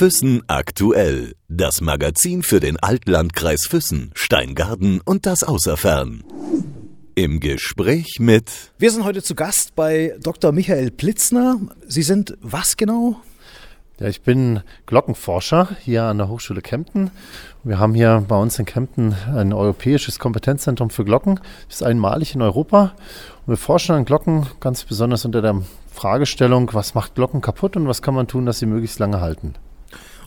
Füssen aktuell. Das Magazin für den Altlandkreis Füssen, Steingarten und das Außerfern. Im Gespräch mit. Wir sind heute zu Gast bei Dr. Michael Plitzner. Sie sind was genau? Ja, ich bin Glockenforscher hier an der Hochschule Kempten. Wir haben hier bei uns in Kempten ein europäisches Kompetenzzentrum für Glocken. Das ist einmalig in Europa. Und wir forschen an Glocken ganz besonders unter der Fragestellung, was macht Glocken kaputt und was kann man tun, dass sie möglichst lange halten.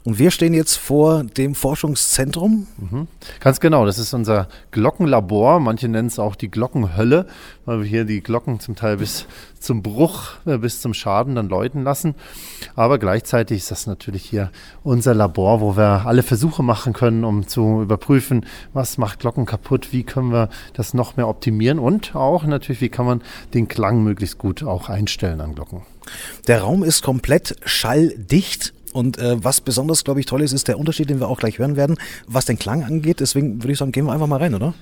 Und wir stehen jetzt vor dem Forschungszentrum. Mhm. Ganz genau, das ist unser Glockenlabor. Manche nennen es auch die Glockenhölle, weil wir hier die Glocken zum Teil bis zum Bruch, äh, bis zum Schaden dann läuten lassen. Aber gleichzeitig ist das natürlich hier unser Labor, wo wir alle Versuche machen können, um zu überprüfen, was macht Glocken kaputt, wie können wir das noch mehr optimieren und auch natürlich, wie kann man den Klang möglichst gut auch einstellen an Glocken. Der Raum ist komplett schalldicht. Und äh, was besonders, glaube ich, toll ist, ist der Unterschied, den wir auch gleich hören werden, was den Klang angeht. Deswegen würde ich sagen, gehen wir einfach mal rein, oder?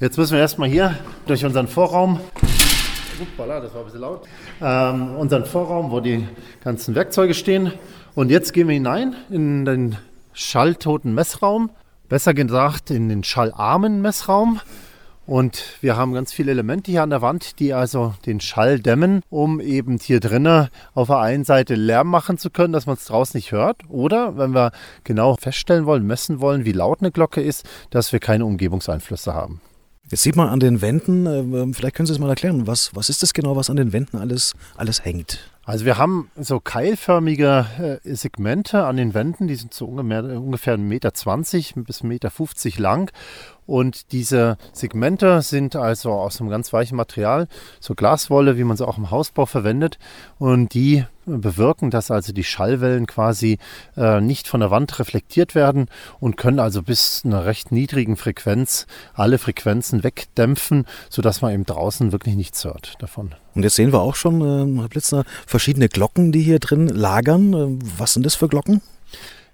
Jetzt müssen wir erstmal hier durch unseren Vorraum. Uppala, das war ein bisschen laut. Ähm, unseren Vorraum, wo die ganzen Werkzeuge stehen. Und jetzt gehen wir hinein in den schalltoten Messraum. Besser gesagt, in den schallarmen Messraum. Und wir haben ganz viele Elemente hier an der Wand, die also den Schall dämmen, um eben hier drinnen auf der einen Seite Lärm machen zu können, dass man es draußen nicht hört. Oder wenn wir genau feststellen wollen, messen wollen, wie laut eine Glocke ist, dass wir keine Umgebungseinflüsse haben. Jetzt sieht man an den Wänden, äh, vielleicht können Sie es mal erklären, was, was ist das genau, was an den Wänden alles, alles hängt? Also wir haben so keilförmige äh, Segmente an den Wänden, die sind so ungefähr, ungefähr 1,20 Meter bis 1,50 Meter lang. Und diese Segmente sind also aus einem ganz weichen Material, so Glaswolle, wie man sie auch im Hausbau verwendet. Und die bewirken, dass also die Schallwellen quasi äh, nicht von der Wand reflektiert werden und können also bis einer recht niedrigen Frequenz alle Frequenzen wegdämpfen, sodass man eben draußen wirklich nichts hört davon. Und jetzt sehen wir auch schon, äh, Herr Blitzner, verschiedene Glocken, die hier drin lagern. Äh, was sind das für Glocken?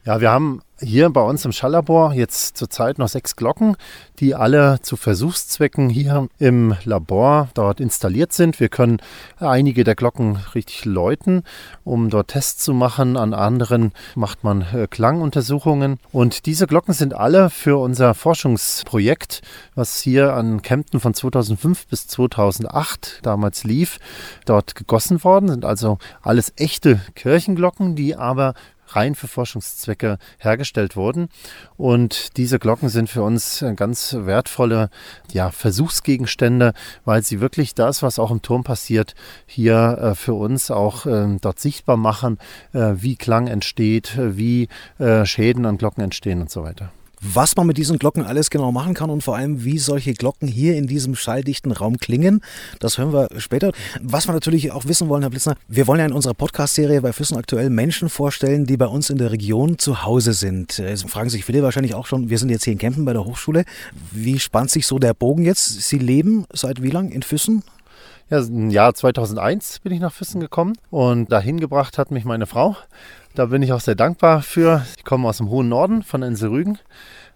Ja, wir haben hier bei uns im Schalllabor jetzt zurzeit noch sechs Glocken, die alle zu Versuchszwecken hier im Labor dort installiert sind. Wir können einige der Glocken richtig läuten, um dort Tests zu machen. An anderen macht man äh, Klanguntersuchungen. Und diese Glocken sind alle für unser Forschungsprojekt, was hier an Kempten von 2005 bis 2008 damals lief, dort gegossen worden. Sind also alles echte Kirchenglocken, die aber rein für Forschungszwecke hergestellt wurden. Und diese Glocken sind für uns ganz wertvolle ja, Versuchsgegenstände, weil sie wirklich das, was auch im Turm passiert, hier äh, für uns auch äh, dort sichtbar machen, äh, wie Klang entsteht, wie äh, Schäden an Glocken entstehen und so weiter was man mit diesen Glocken alles genau machen kann und vor allem, wie solche Glocken hier in diesem schalldichten Raum klingen. Das hören wir später. Was wir natürlich auch wissen wollen, Herr Blitzner, wir wollen ja in unserer Podcast-Serie bei Füssen aktuell Menschen vorstellen, die bei uns in der Region zu Hause sind. Jetzt fragen sich viele wahrscheinlich auch schon, wir sind jetzt hier in Kempen bei der Hochschule. Wie spannt sich so der Bogen jetzt? Sie leben seit wie lang in Füssen? Ja, im Jahr 2001 bin ich nach Füssen gekommen und dahin gebracht hat mich meine Frau. Da bin ich auch sehr dankbar für. Ich komme aus dem hohen Norden von Inselrügen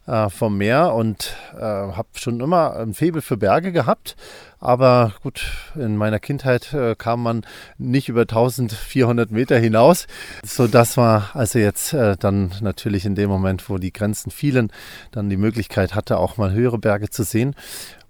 äh, vom Meer und äh, habe schon immer ein Faible für Berge gehabt. Aber gut, in meiner Kindheit äh, kam man nicht über 1400 Meter hinaus, sodass man also jetzt äh, dann natürlich in dem Moment, wo die Grenzen fielen, dann die Möglichkeit hatte, auch mal höhere Berge zu sehen.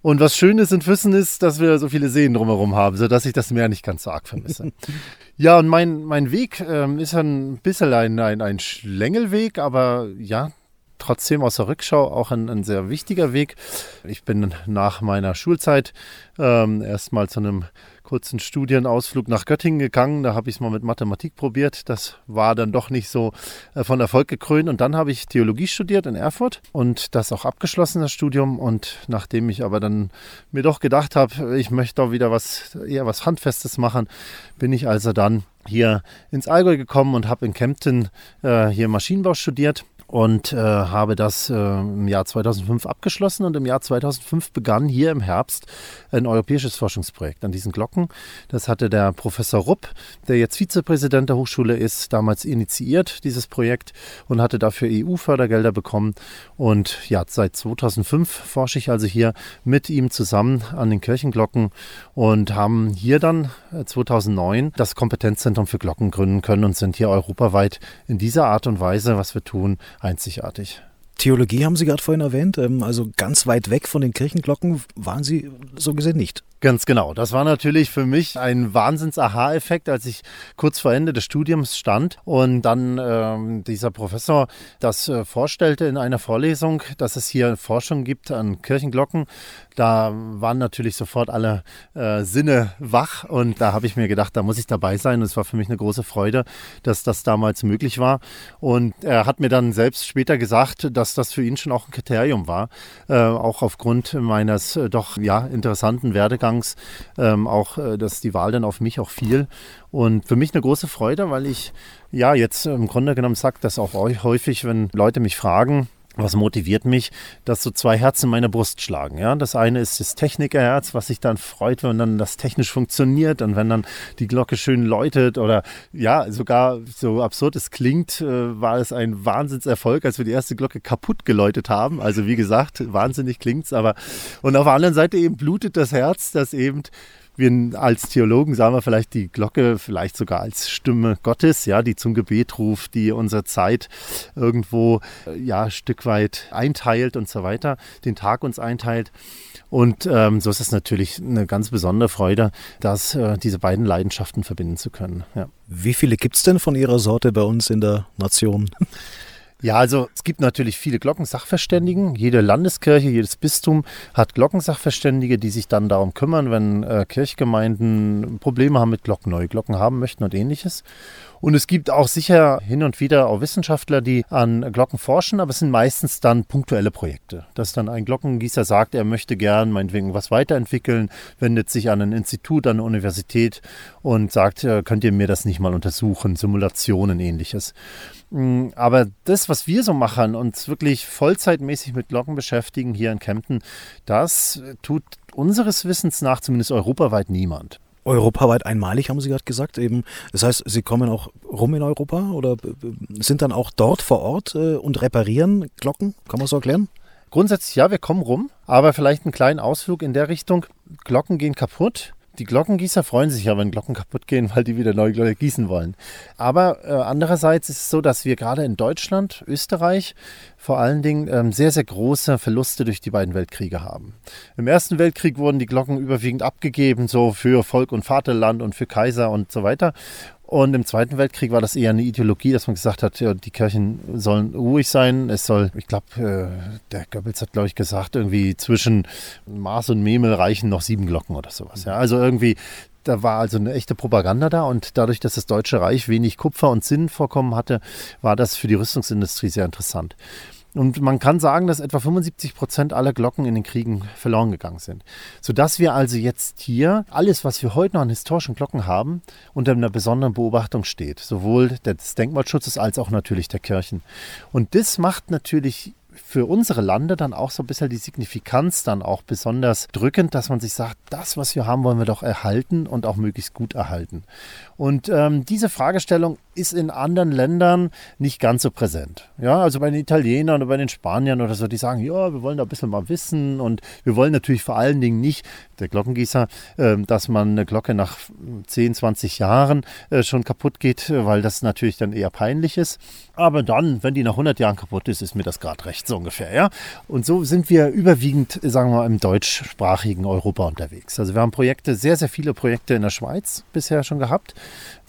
Und was schön ist in Füssen ist, dass wir so viele Seen drumherum haben, sodass ich das Meer nicht ganz so arg vermisse. ja, und mein, mein Weg ähm, ist ein bisschen ein, ein, ein Schlängelweg, aber ja, trotzdem aus der Rückschau auch ein, ein, sehr wichtiger Weg. Ich bin nach meiner Schulzeit ähm, erstmal zu einem kurzen Studienausflug nach Göttingen gegangen. Da habe ich es mal mit Mathematik probiert. Das war dann doch nicht so äh, von Erfolg gekrönt. Und dann habe ich Theologie studiert in Erfurt und das auch abgeschlossen, das Studium. Und nachdem ich aber dann mir doch gedacht habe, ich möchte doch wieder was, eher was Handfestes machen, bin ich also dann hier ins Allgäu gekommen und habe in Kempten äh, hier Maschinenbau studiert und äh, habe das äh, im Jahr 2005 abgeschlossen und im Jahr 2005 begann hier im Herbst ein europäisches Forschungsprojekt an diesen Glocken. Das hatte der Professor Rupp, der jetzt Vizepräsident der Hochschule ist, damals initiiert, dieses Projekt und hatte dafür EU-Fördergelder bekommen. Und ja, seit 2005 forsche ich also hier mit ihm zusammen an den Kirchenglocken und haben hier dann 2009 äh, das Kompetenzzentrum für Glocken gründen können und sind hier europaweit in dieser Art und Weise, was wir tun, einzigartig. Theologie haben Sie gerade vorhin erwähnt, ähm, also ganz weit weg von den Kirchenglocken waren Sie so gesehen nicht. Ganz genau. Das war natürlich für mich ein Wahnsinns-Aha-Effekt, als ich kurz vor Ende des Studiums stand und dann ähm, dieser Professor das äh, vorstellte in einer Vorlesung, dass es hier Forschung gibt an Kirchenglocken. Da waren natürlich sofort alle äh, Sinne wach und da habe ich mir gedacht, da muss ich dabei sein. Und es war für mich eine große Freude, dass das damals möglich war. Und er hat mir dann selbst später gesagt, dass das für ihn schon auch ein Kriterium war, äh, auch aufgrund meines äh, doch ja interessanten Werdegangs ähm, auch, äh, dass die Wahl dann auf mich auch fiel. Und für mich eine große Freude, weil ich ja jetzt im Grunde genommen sage das auch häufig, wenn Leute mich fragen, was motiviert mich, dass so zwei Herzen in meiner Brust schlagen. Ja? Das eine ist das Technikerherz, was sich dann freut, wenn dann das technisch funktioniert und wenn dann die Glocke schön läutet oder ja, sogar so absurd es klingt, äh, war es ein Wahnsinnserfolg, als wir die erste Glocke kaputt geläutet haben. Also wie gesagt, wahnsinnig klingt's, aber und auf der anderen Seite eben blutet das Herz, dass eben wir als Theologen sagen wir vielleicht die Glocke vielleicht sogar als Stimme Gottes, ja, die zum Gebet ruft, die unsere Zeit irgendwo ja ein Stück weit einteilt und so weiter, den Tag uns einteilt. Und ähm, so ist es natürlich eine ganz besondere Freude, dass äh, diese beiden Leidenschaften verbinden zu können. Ja. Wie viele gibt es denn von Ihrer Sorte bei uns in der Nation? Ja, also es gibt natürlich viele Glockensachverständigen. Jede Landeskirche, jedes Bistum hat Glockensachverständige, die sich dann darum kümmern, wenn äh, Kirchgemeinden Probleme haben mit Glocken, neue Glocken haben möchten und ähnliches. Und es gibt auch sicher hin und wieder auch Wissenschaftler, die an Glocken forschen, aber es sind meistens dann punktuelle Projekte. Dass dann ein Glockengießer sagt, er möchte gern meinetwegen was weiterentwickeln, wendet sich an ein Institut, an eine Universität und sagt, äh, könnt ihr mir das nicht mal untersuchen, Simulationen ähnliches. Mm, aber das, was wir so machen, uns wirklich vollzeitmäßig mit Glocken beschäftigen hier in Kempten, das tut unseres Wissens nach zumindest europaweit niemand europaweit einmalig, haben Sie gerade gesagt. Eben, das heißt, Sie kommen auch rum in Europa oder sind dann auch dort vor Ort äh, und reparieren Glocken? Kann man so erklären? Grundsätzlich ja, wir kommen rum, aber vielleicht einen kleinen Ausflug in der Richtung. Glocken gehen kaputt. Die Glockengießer freuen sich ja, wenn Glocken kaputt gehen, weil die wieder neue Glocken gießen wollen. Aber äh, andererseits ist es so, dass wir gerade in Deutschland, Österreich vor allen Dingen ähm, sehr, sehr große Verluste durch die beiden Weltkriege haben. Im Ersten Weltkrieg wurden die Glocken überwiegend abgegeben, so für Volk und Vaterland und für Kaiser und so weiter. Und im Zweiten Weltkrieg war das eher eine Ideologie, dass man gesagt hat, ja, die Kirchen sollen ruhig sein. Es soll, ich glaube, äh, der Goebbels hat, glaube ich, gesagt, irgendwie zwischen Mars und Memel reichen noch sieben Glocken oder sowas. Ja. Also irgendwie, da war also eine echte Propaganda da und dadurch, dass das Deutsche Reich wenig Kupfer und Zinn vorkommen hatte, war das für die Rüstungsindustrie sehr interessant. Und man kann sagen, dass etwa 75 Prozent aller Glocken in den Kriegen verloren gegangen sind. Sodass wir also jetzt hier alles, was wir heute noch an historischen Glocken haben, unter einer besonderen Beobachtung steht. Sowohl des Denkmalschutzes als auch natürlich der Kirchen. Und das macht natürlich für unsere Lande dann auch so ein bisschen die Signifikanz dann auch besonders drückend, dass man sich sagt, das, was wir haben, wollen wir doch erhalten und auch möglichst gut erhalten. Und ähm, diese Fragestellung ist in anderen Ländern nicht ganz so präsent. Ja, also bei den Italienern oder bei den Spaniern oder so, die sagen, ja, wir wollen da ein bisschen mal wissen und wir wollen natürlich vor allen Dingen nicht, der Glockengießer, äh, dass man eine Glocke nach 10, 20 Jahren äh, schon kaputt geht, weil das natürlich dann eher peinlich ist. Aber dann, wenn die nach 100 Jahren kaputt ist, ist mir das gerade recht, so ungefähr. Ja? Und so sind wir überwiegend, sagen wir mal, im deutschsprachigen Europa unterwegs. Also wir haben Projekte, sehr, sehr viele Projekte in der Schweiz bisher schon gehabt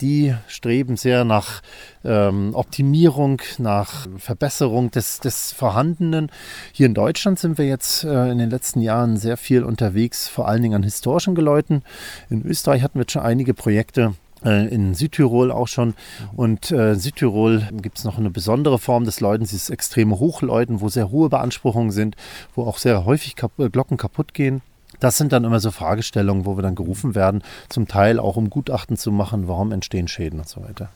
die streben sehr nach ähm, Optimierung, nach Verbesserung des, des Vorhandenen. Hier in Deutschland sind wir jetzt äh, in den letzten Jahren sehr viel unterwegs, vor allen Dingen an historischen Geläuten. In Österreich hatten wir schon einige Projekte in Südtirol auch schon. Und äh, Südtirol gibt es noch eine besondere Form des Läutens, dieses extreme Hochläuten, wo sehr hohe Beanspruchungen sind, wo auch sehr häufig Kap Glocken kaputt gehen. Das sind dann immer so Fragestellungen, wo wir dann gerufen werden, zum Teil auch um Gutachten zu machen, warum entstehen Schäden und so weiter.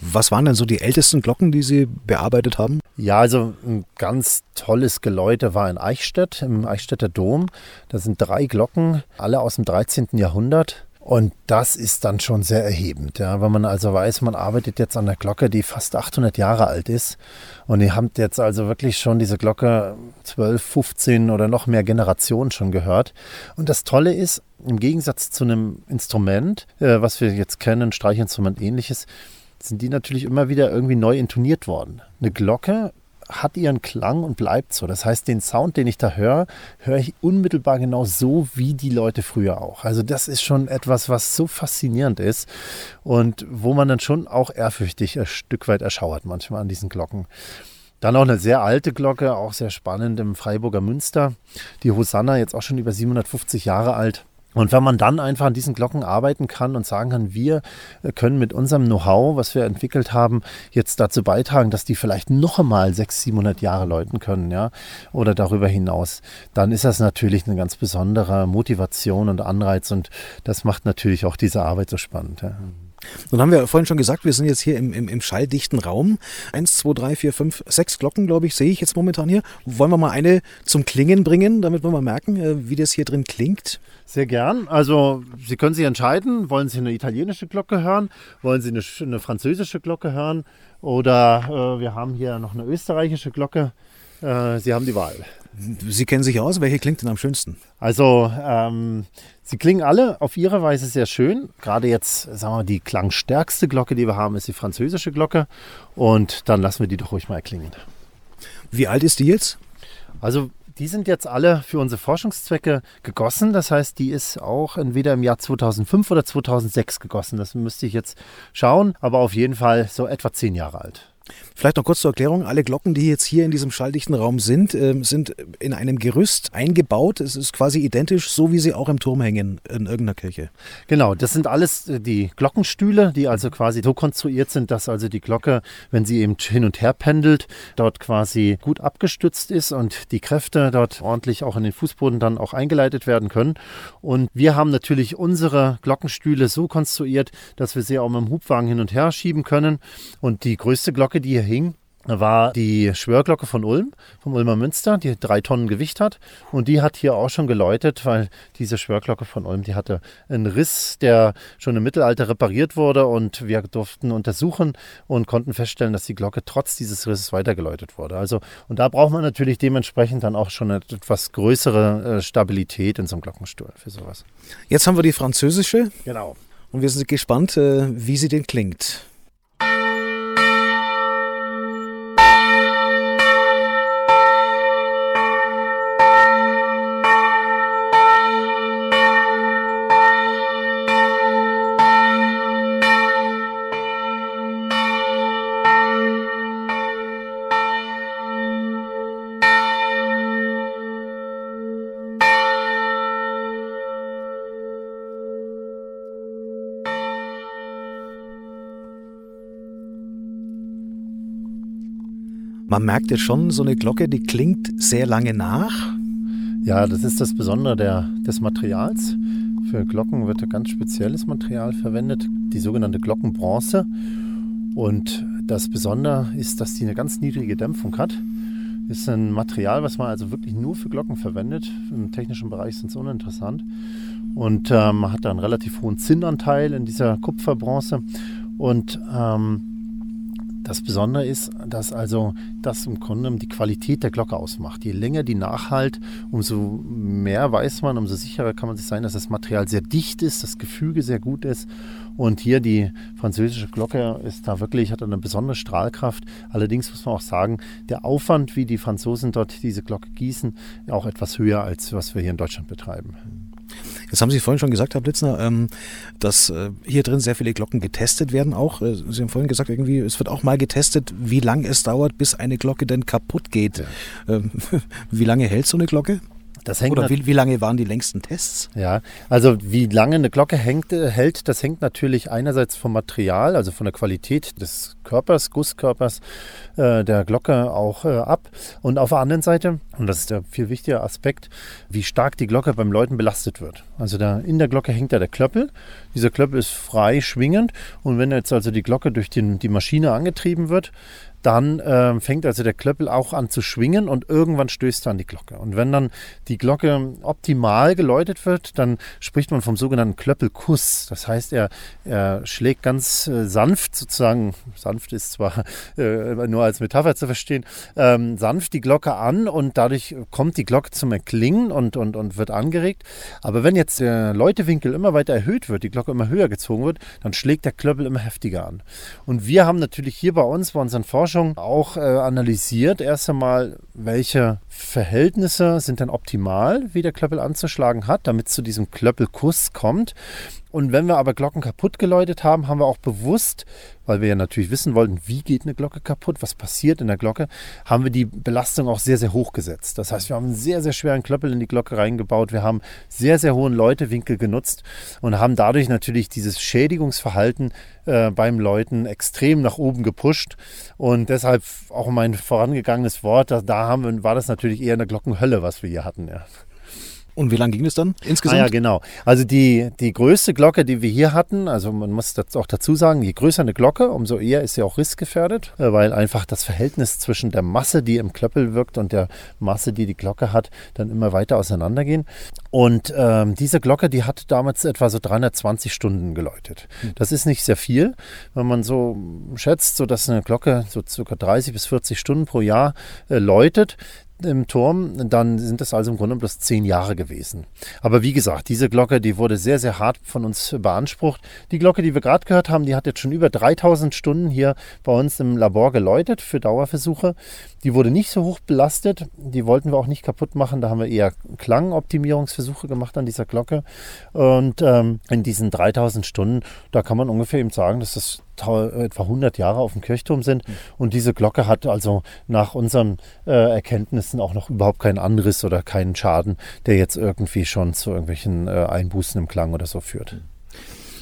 Was waren denn so die ältesten Glocken, die Sie bearbeitet haben? Ja, also ein ganz tolles Geläute war in Eichstätt, im Eichstätter Dom. Da sind drei Glocken, alle aus dem 13. Jahrhundert. Und das ist dann schon sehr erhebend, ja, wenn man also weiß, man arbeitet jetzt an der Glocke, die fast 800 Jahre alt ist. Und ihr habt jetzt also wirklich schon diese Glocke 12, 15 oder noch mehr Generationen schon gehört. Und das Tolle ist, im Gegensatz zu einem Instrument, äh, was wir jetzt kennen, Streichinstrument ähnliches, sind die natürlich immer wieder irgendwie neu intoniert worden. Eine Glocke hat ihren Klang und bleibt so. Das heißt, den Sound, den ich da höre, höre ich unmittelbar genau so wie die Leute früher auch. Also das ist schon etwas, was so faszinierend ist und wo man dann schon auch ehrfürchtig ein Stück weit erschauert manchmal an diesen Glocken. Dann auch eine sehr alte Glocke, auch sehr spannend im Freiburger Münster. Die Hosanna, jetzt auch schon über 750 Jahre alt. Und wenn man dann einfach an diesen Glocken arbeiten kann und sagen kann, wir können mit unserem Know-how, was wir entwickelt haben, jetzt dazu beitragen, dass die vielleicht noch einmal 600, 700 Jahre läuten können, ja, oder darüber hinaus, dann ist das natürlich eine ganz besondere Motivation und Anreiz und das macht natürlich auch diese Arbeit so spannend. Ja. Nun haben wir vorhin schon gesagt, wir sind jetzt hier im, im, im schalldichten Raum. Eins, zwei, drei, vier, fünf, sechs Glocken, glaube ich, sehe ich jetzt momentan hier. Wollen wir mal eine zum Klingen bringen, damit wir mal merken, äh, wie das hier drin klingt? Sehr gern. Also Sie können sich entscheiden, wollen Sie eine italienische Glocke hören, wollen Sie eine, eine französische Glocke hören oder äh, wir haben hier noch eine österreichische Glocke. Äh, Sie haben die Wahl. Sie kennen sich aus, welche klingt denn am schönsten? Also ähm, sie klingen alle auf ihre Weise sehr schön. Gerade jetzt, sagen wir mal, die klangstärkste Glocke, die wir haben, ist die französische Glocke. Und dann lassen wir die doch ruhig mal erklingen. Wie alt ist die jetzt? Also die sind jetzt alle für unsere Forschungszwecke gegossen. Das heißt, die ist auch entweder im Jahr 2005 oder 2006 gegossen. Das müsste ich jetzt schauen, aber auf jeden Fall so etwa zehn Jahre alt. Vielleicht noch kurz zur Erklärung. Alle Glocken, die jetzt hier in diesem schalldichten Raum sind, äh, sind in einem Gerüst eingebaut. Es ist quasi identisch, so wie sie auch im Turm hängen in irgendeiner Kirche. Genau, das sind alles äh, die Glockenstühle, die also quasi so konstruiert sind, dass also die Glocke, wenn sie eben hin und her pendelt, dort quasi gut abgestützt ist und die Kräfte dort ordentlich auch in den Fußboden dann auch eingeleitet werden können. Und wir haben natürlich unsere Glockenstühle so konstruiert, dass wir sie auch mit dem Hubwagen hin und her schieben können. Und die größte Glocke, die hier hing, war die Schwörglocke von Ulm, vom Ulmer Münster, die drei Tonnen Gewicht hat. Und die hat hier auch schon geläutet, weil diese Schwörglocke von Ulm, die hatte einen Riss, der schon im Mittelalter repariert wurde. Und wir durften untersuchen und konnten feststellen, dass die Glocke trotz dieses Risses weitergeläutet wurde. Also, und da braucht man natürlich dementsprechend dann auch schon eine etwas größere äh, Stabilität in so einem Glockenstuhl für sowas. Jetzt haben wir die französische. Genau. Und wir sind gespannt, äh, wie sie denn klingt. Man merkt jetzt schon, so eine Glocke, die klingt sehr lange nach. Ja, das ist das Besondere der, des Materials. Für Glocken wird ein ganz spezielles Material verwendet, die sogenannte Glockenbronze. Und das Besondere ist, dass die eine ganz niedrige Dämpfung hat. Ist ein Material, was man also wirklich nur für Glocken verwendet. Im technischen Bereich sind es uninteressant. Und man hat da einen relativ hohen Zinnanteil in dieser Kupferbronze. Und ähm, das Besondere ist, dass also das im Grunde die Qualität der Glocke ausmacht. Je länger die nachhalt, umso mehr weiß man, umso sicherer kann man sich sein, dass das Material sehr dicht ist, das Gefüge sehr gut ist. Und hier die französische Glocke ist da wirklich, hat eine besondere Strahlkraft. Allerdings muss man auch sagen, der Aufwand, wie die Franzosen dort diese Glocke gießen, auch etwas höher, als was wir hier in Deutschland betreiben. Jetzt haben Sie vorhin schon gesagt, Herr Blitzner, ähm, dass äh, hier drin sehr viele Glocken getestet werden auch. Äh, Sie haben vorhin gesagt, irgendwie, es wird auch mal getestet, wie lange es dauert, bis eine Glocke denn kaputt geht. Ja. Ähm, wie lange hält so eine Glocke? Das hängt Oder wie, wie, lange waren die längsten Tests? Ja, also wie lange eine Glocke hängt, äh, hält, das hängt natürlich einerseits vom Material, also von der Qualität des Körpers, Gusskörpers äh, der Glocke auch äh, ab. Und auf der anderen Seite, und das ist der viel wichtigere Aspekt, wie stark die Glocke beim Läuten belastet wird. Also da, in der Glocke hängt ja der Klöppel. Dieser Klöppel ist frei schwingend und wenn jetzt also die Glocke durch den, die Maschine angetrieben wird, dann äh, fängt also der Klöppel auch an zu schwingen und irgendwann stößt er an die Glocke. Und wenn dann die Glocke optimal geläutet wird, dann spricht man vom sogenannten Klöppelkuss. Das heißt, er, er schlägt ganz äh, sanft sozusagen, sanft ist zwar äh, nur als Metapher zu verstehen, ähm, sanft die Glocke an und dadurch kommt die Glocke zum Erklingen und, und, und wird angeregt. Aber wenn jetzt der Läutewinkel immer weiter erhöht wird, die Glocke immer höher gezogen wird, dann schlägt der Klöppel immer heftiger an. Und wir haben natürlich hier bei uns, bei unseren Forschungen, auch äh, analysiert erst einmal, welche Verhältnisse sind denn optimal, wie der Klöppel anzuschlagen hat, damit es zu diesem Klöppelkuss kommt. Und wenn wir aber Glocken kaputt geläutet haben, haben wir auch bewusst, weil wir ja natürlich wissen wollten, wie geht eine Glocke kaputt, was passiert in der Glocke, haben wir die Belastung auch sehr, sehr hoch gesetzt. Das heißt, wir haben einen sehr, sehr schweren Klöppel in die Glocke reingebaut. Wir haben sehr, sehr hohen Läutewinkel genutzt und haben dadurch natürlich dieses Schädigungsverhalten äh, beim Läuten extrem nach oben gepusht. Und deshalb auch mein vorangegangenes Wort, da, da haben wir, war das natürlich eher eine Glockenhölle, was wir hier hatten. Ja. Und wie lange ging es dann insgesamt? Ah, ja, genau. Also die, die größte Glocke, die wir hier hatten, also man muss das auch dazu sagen, je größer eine Glocke, umso eher ist sie auch rissgefährdet, äh, weil einfach das Verhältnis zwischen der Masse, die im Klöppel wirkt, und der Masse, die die Glocke hat, dann immer weiter auseinandergehen. Und ähm, diese Glocke, die hat damals etwa so 320 Stunden geläutet. Hm. Das ist nicht sehr viel, wenn man so schätzt, so dass eine Glocke so circa 30 bis 40 Stunden pro Jahr äh, läutet im Turm, dann sind es also im Grunde bloß zehn Jahre gewesen. Aber wie gesagt, diese Glocke, die wurde sehr, sehr hart von uns beansprucht. Die Glocke, die wir gerade gehört haben, die hat jetzt schon über 3000 Stunden hier bei uns im Labor geläutet für Dauerversuche. Die wurde nicht so hoch belastet. Die wollten wir auch nicht kaputt machen. Da haben wir eher Klangoptimierungsversuche gemacht an dieser Glocke. Und ähm, in diesen 3000 Stunden, da kann man ungefähr eben sagen, dass das etwa 100 Jahre auf dem Kirchturm sind. Und diese Glocke hat also nach unseren äh, Erkenntnissen auch noch überhaupt keinen Anriss oder keinen Schaden, der jetzt irgendwie schon zu irgendwelchen äh, Einbußen im Klang oder so führt.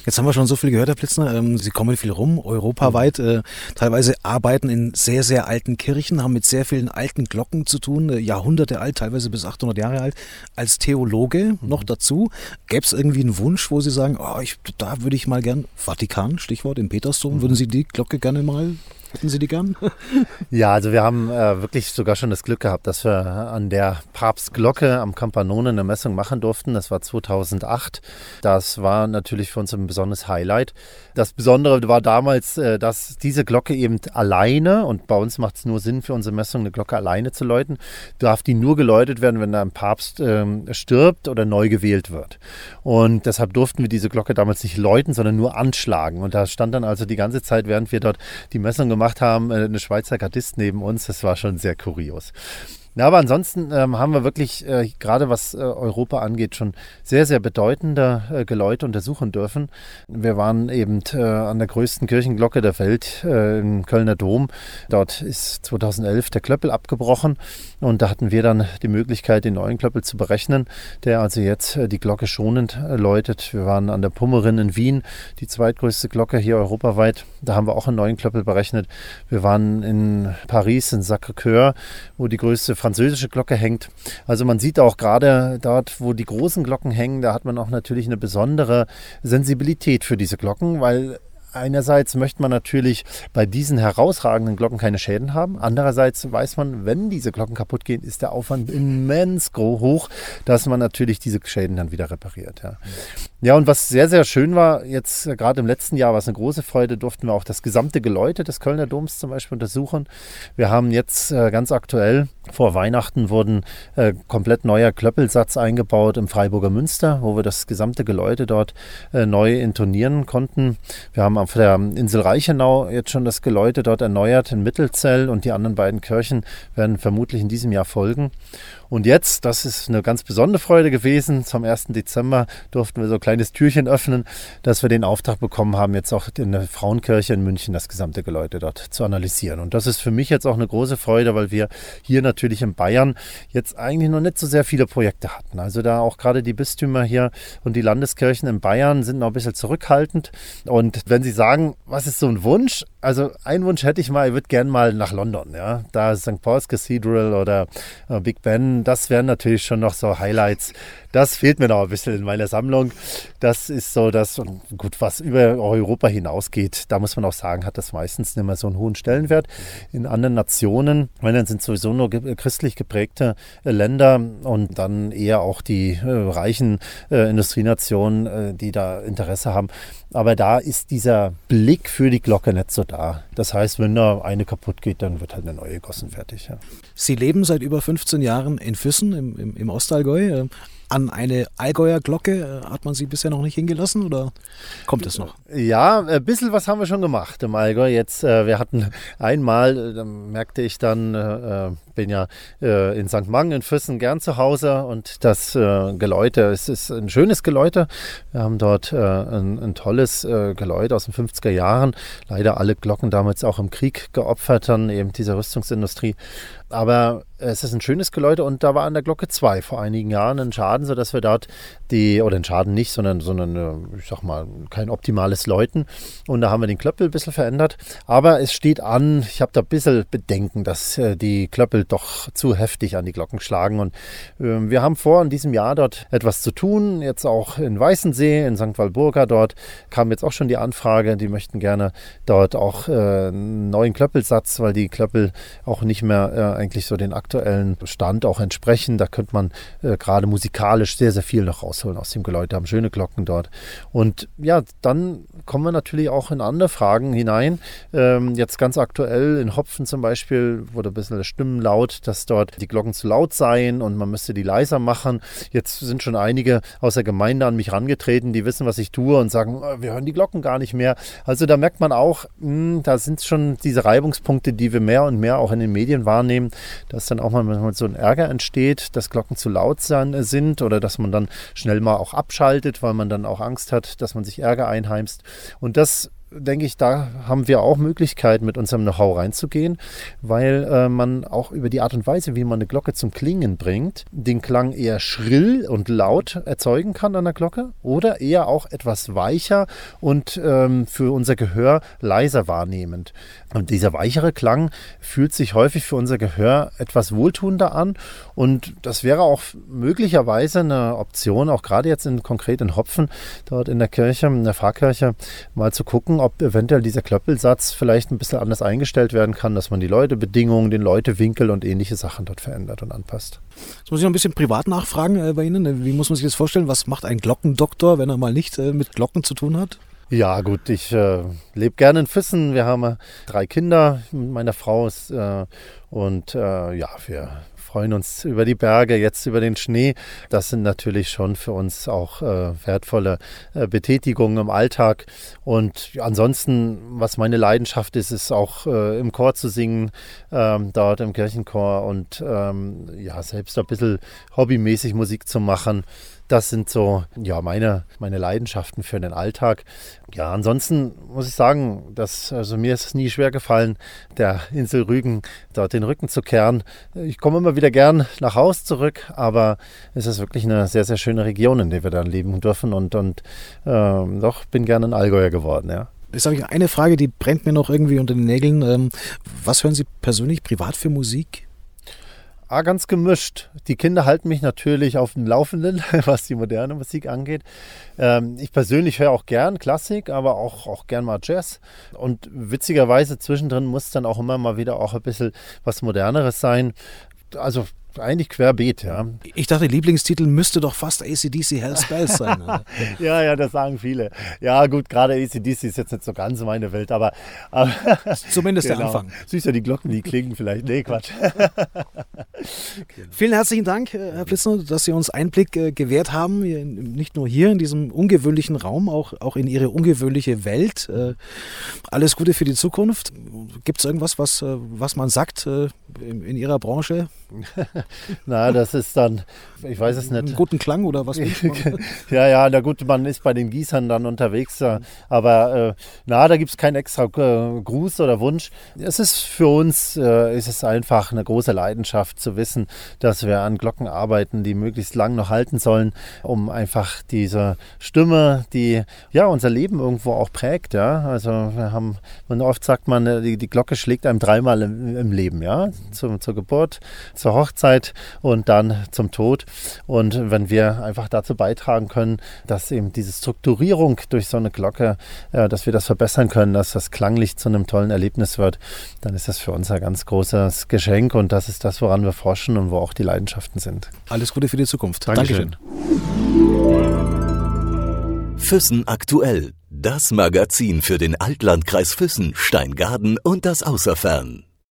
Jetzt haben wir schon so viel gehört, Herr Plitzner. Ähm, Sie kommen viel rum, europaweit, äh, teilweise arbeiten in sehr, sehr alten Kirchen, haben mit sehr vielen alten Glocken zu tun, äh, Jahrhunderte alt, teilweise bis 800 Jahre alt. Als Theologe noch dazu, gäbe es irgendwie einen Wunsch, wo Sie sagen, oh, ich, da würde ich mal gern, Vatikan, Stichwort, im Petersdom, würden Sie die Glocke gerne mal Hätten Sie die gern? ja, also wir haben äh, wirklich sogar schon das Glück gehabt, dass wir an der Papstglocke am Campanone eine Messung machen durften. Das war 2008. Das war natürlich für uns ein besonderes Highlight. Das Besondere war damals, äh, dass diese Glocke eben alleine, und bei uns macht es nur Sinn für unsere Messung, eine Glocke alleine zu läuten, darf die nur geläutet werden, wenn da ein Papst ähm, stirbt oder neu gewählt wird. Und deshalb durften wir diese Glocke damals nicht läuten, sondern nur anschlagen. Und da stand dann also die ganze Zeit, während wir dort die Messung gemacht gemacht haben, äh, eine Schweizer Gardist neben uns. Das war schon sehr kurios. Ja, aber ansonsten ähm, haben wir wirklich, äh, gerade was äh, Europa angeht, schon sehr, sehr bedeutende äh, Geläute untersuchen dürfen. Wir waren eben äh, an der größten Kirchenglocke der Welt äh, im Kölner Dom. Dort ist 2011 der Klöppel abgebrochen und da hatten wir dann die Möglichkeit, den neuen Klöppel zu berechnen, der also jetzt äh, die Glocke schonend läutet. Wir waren an der Pummerin in Wien, die zweitgrößte Glocke hier europaweit. Da haben wir auch einen neuen Klöppel berechnet. Wir waren in Paris, in Sacré-Cœur, wo die größte französische Glocke hängt. Also man sieht auch gerade dort, wo die großen Glocken hängen, da hat man auch natürlich eine besondere Sensibilität für diese Glocken, weil Einerseits möchte man natürlich bei diesen herausragenden Glocken keine Schäden haben. Andererseits weiß man, wenn diese Glocken kaputt gehen, ist der Aufwand immens hoch, dass man natürlich diese Schäden dann wieder repariert. Ja. ja, und was sehr, sehr schön war, jetzt gerade im letzten Jahr war es eine große Freude, durften wir auch das gesamte Geläute des Kölner Doms zum Beispiel untersuchen. Wir haben jetzt äh, ganz aktuell vor Weihnachten wurden äh, komplett neuer Klöppelsatz eingebaut im Freiburger Münster, wo wir das gesamte Geläute dort äh, neu intonieren konnten. Wir haben auf der Insel Reichenau jetzt schon das Geläute dort erneuert in Mittelzell und die anderen beiden Kirchen werden vermutlich in diesem Jahr folgen. Und jetzt, das ist eine ganz besondere Freude gewesen, zum 1. Dezember durften wir so ein kleines Türchen öffnen, dass wir den Auftrag bekommen haben, jetzt auch in der Frauenkirche in München das gesamte Geläute dort zu analysieren. Und das ist für mich jetzt auch eine große Freude, weil wir hier natürlich in Bayern jetzt eigentlich noch nicht so sehr viele Projekte hatten. Also da auch gerade die Bistümer hier und die Landeskirchen in Bayern sind noch ein bisschen zurückhaltend. Und wenn Sie sagen, was ist so ein Wunsch? Also einen Wunsch hätte ich mal, ich würde gerne mal nach London, ja. Da St. Paul's Cathedral oder äh, Big Ben, das wären natürlich schon noch so Highlights. Das fehlt mir noch ein bisschen in meiner Sammlung. Das ist so das, gut, was über Europa hinausgeht, da muss man auch sagen, hat das meistens nicht mehr so einen hohen Stellenwert. In anderen Nationen, wenn dann sind sowieso nur christlich geprägte äh, Länder und dann eher auch die äh, reichen äh, Industrienationen, äh, die da Interesse haben. Aber da ist dieser Blick für die Glocke nicht so da. Das heißt, wenn da eine kaputt geht, dann wird halt eine neue gegossen fertig. Ja. Sie leben seit über 15 Jahren in Füssen im, im, im Ostallgäu. An eine Allgäuer Glocke hat man sie bisher noch nicht hingelassen oder kommt es noch? Ja, ein bisschen was haben wir schon gemacht im Allgäu. Jetzt, äh, wir hatten einmal, da merkte ich dann, äh, bin ja äh, in St. Mang in Füssen gern zu Hause und das äh, Geläute, es ist ein schönes Geläute. Wir haben dort äh, ein, ein, tolles äh, Geläute aus den 50er Jahren. Leider alle Glocken damals auch im Krieg geopfert, dann eben dieser Rüstungsindustrie. Aber es ist ein schönes Geläute und da war an der Glocke 2 vor einigen Jahren ein Schaden, sodass wir dort die, oder ein Schaden nicht, sondern, sondern äh, ich sag mal, kein optimales Läuten. Und da haben wir den Klöppel ein bisschen verändert. Aber es steht an, ich habe da ein bisschen Bedenken, dass äh, die Klöppel doch zu heftig an die Glocken schlagen. Und äh, wir haben vor, in diesem Jahr dort etwas zu tun. Jetzt auch in Weißensee, in St. Walburga. Dort kam jetzt auch schon die Anfrage, die möchten gerne dort auch äh, einen neuen Klöppelsatz, weil die Klöppel auch nicht mehr eigentlich so den aktuellen Stand auch entsprechen. Da könnte man äh, gerade musikalisch sehr, sehr viel noch rausholen aus dem Geläute. Haben schöne Glocken dort. Und ja, dann kommen wir natürlich auch in andere Fragen hinein. Ähm, jetzt ganz aktuell in Hopfen zum Beispiel wurde ein bisschen Stimmen laut dass dort die Glocken zu laut seien und man müsste die leiser machen. Jetzt sind schon einige aus der Gemeinde an mich herangetreten, die wissen, was ich tue und sagen, oh, wir hören die Glocken gar nicht mehr. Also da merkt man auch, mh, hm, da sind schon diese Reibungspunkte, die wir mehr und mehr auch in den Medien wahrnehmen, dass dann auch mal so ein Ärger entsteht, dass Glocken zu laut sind oder dass man dann schnell mal auch abschaltet, weil man dann auch Angst hat, dass man sich Ärger einheimst. Und das denke ich, da haben wir auch Möglichkeiten, mit unserem Know-how reinzugehen, weil äh, man auch über die Art und Weise, wie man eine Glocke zum Klingen bringt, den Klang eher schrill und laut erzeugen kann an der Glocke oder eher auch etwas weicher und ähm, für unser Gehör leiser wahrnehmend. Und dieser weichere Klang fühlt sich häufig für unser Gehör etwas wohltuender an und das wäre auch möglicherweise eine Option, auch gerade jetzt in konkret in Hopfen, dort in der Kirche, in der Pfarrkirche, mal zu gucken, gucken, ob eventuell dieser Klöppelsatz vielleicht ein bisschen anders eingestellt werden kann, dass man die Leutebedingungen, den Leutewinkel und ähnliche Sachen dort verändert und anpasst. Jetzt muss ich noch ein bisschen privat nachfragen äh, bei Ihnen. Wie muss man sich das vorstellen? Was macht ein Glockendoktor, wenn er mal nicht äh, mit Glocken zu tun hat? Ja, gut, ich äh, lebe gerne in Füssen. Wir haben äh, drei Kinder mit meiner Frau ist, und ja, wir freuen uns über die Berge, jetzt über den Schnee. Das sind natürlich schon für uns auch äh, wertvolle äh, Betätigungen im Alltag. Und ansonsten, was meine Leidenschaft ist, ist auch äh, im Chor zu singen, ähm, dort im Kirchenchor und ähm, ja, selbst ein bisschen hobbymäßig Musik zu machen. Das sind so ja, meine, meine Leidenschaften für den Alltag. Ja, ansonsten muss ich sagen, dass, also mir ist es nie schwer gefallen, der Insel Rügen dort den Rücken zu kehren. Ich komme immer wieder gern nach Haus zurück, aber es ist wirklich eine sehr, sehr schöne Region, in der wir dann leben dürfen und, und äh, doch bin gerne ein Allgäuer geworden, ja. Jetzt habe ich eine Frage, die brennt mir noch irgendwie unter den Nägeln. Ähm, was hören Sie persönlich privat für Musik? Ah, ganz gemischt. Die Kinder halten mich natürlich auf dem Laufenden, was die moderne Musik angeht. Ähm, ich persönlich höre auch gern Klassik, aber auch, auch gern mal Jazz. Und witzigerweise zwischendrin muss dann auch immer mal wieder auch ein bisschen was Moderneres sein. Also eigentlich querbeet, ja. Ich dachte, Lieblingstitel müsste doch fast ACDC Hell's Bells sein. ja, ja, das sagen viele. Ja, gut, gerade ACDC ist jetzt nicht so ganz meine Welt, aber. aber Zumindest genau. der Anfang. Süß ja die Glocken, die klingen vielleicht. Nee, Quatsch. Vielen herzlichen Dank, äh, Herr Plitzner, dass Sie uns Einblick äh, gewährt haben, nicht nur hier in diesem ungewöhnlichen Raum, auch, auch in Ihre ungewöhnliche Welt. Äh, alles Gute für die Zukunft. Gibt es irgendwas, was, was man sagt in Ihrer Branche? Na, das ist dann, ich weiß es nicht. Einen guten Klang oder was? ja, ja, na gut, man ist bei den Gießern dann unterwegs, aber äh, na, da gibt es keinen extra äh, Gruß oder Wunsch. Es ist für uns, äh, ist es einfach eine große Leidenschaft zu wissen, dass wir an Glocken arbeiten, die möglichst lang noch halten sollen, um einfach diese Stimme, die ja unser Leben irgendwo auch prägt, ja. Also wir haben, man oft sagt man, äh, die, die Glocke schlägt einem dreimal im, im Leben, ja, zur, zur Geburt, zur Hochzeit und dann zum Tod. Und wenn wir einfach dazu beitragen können, dass eben diese Strukturierung durch so eine Glocke, äh, dass wir das verbessern können, dass das klanglich zu einem tollen Erlebnis wird, dann ist das für uns ein ganz großes Geschenk und das ist das, woran wir forschen und wo auch die Leidenschaften sind. Alles Gute für die Zukunft. Dankeschön. Dankeschön. Füssen aktuell. Das Magazin für den Altlandkreis Füssen, Steingaden und das Außerfern.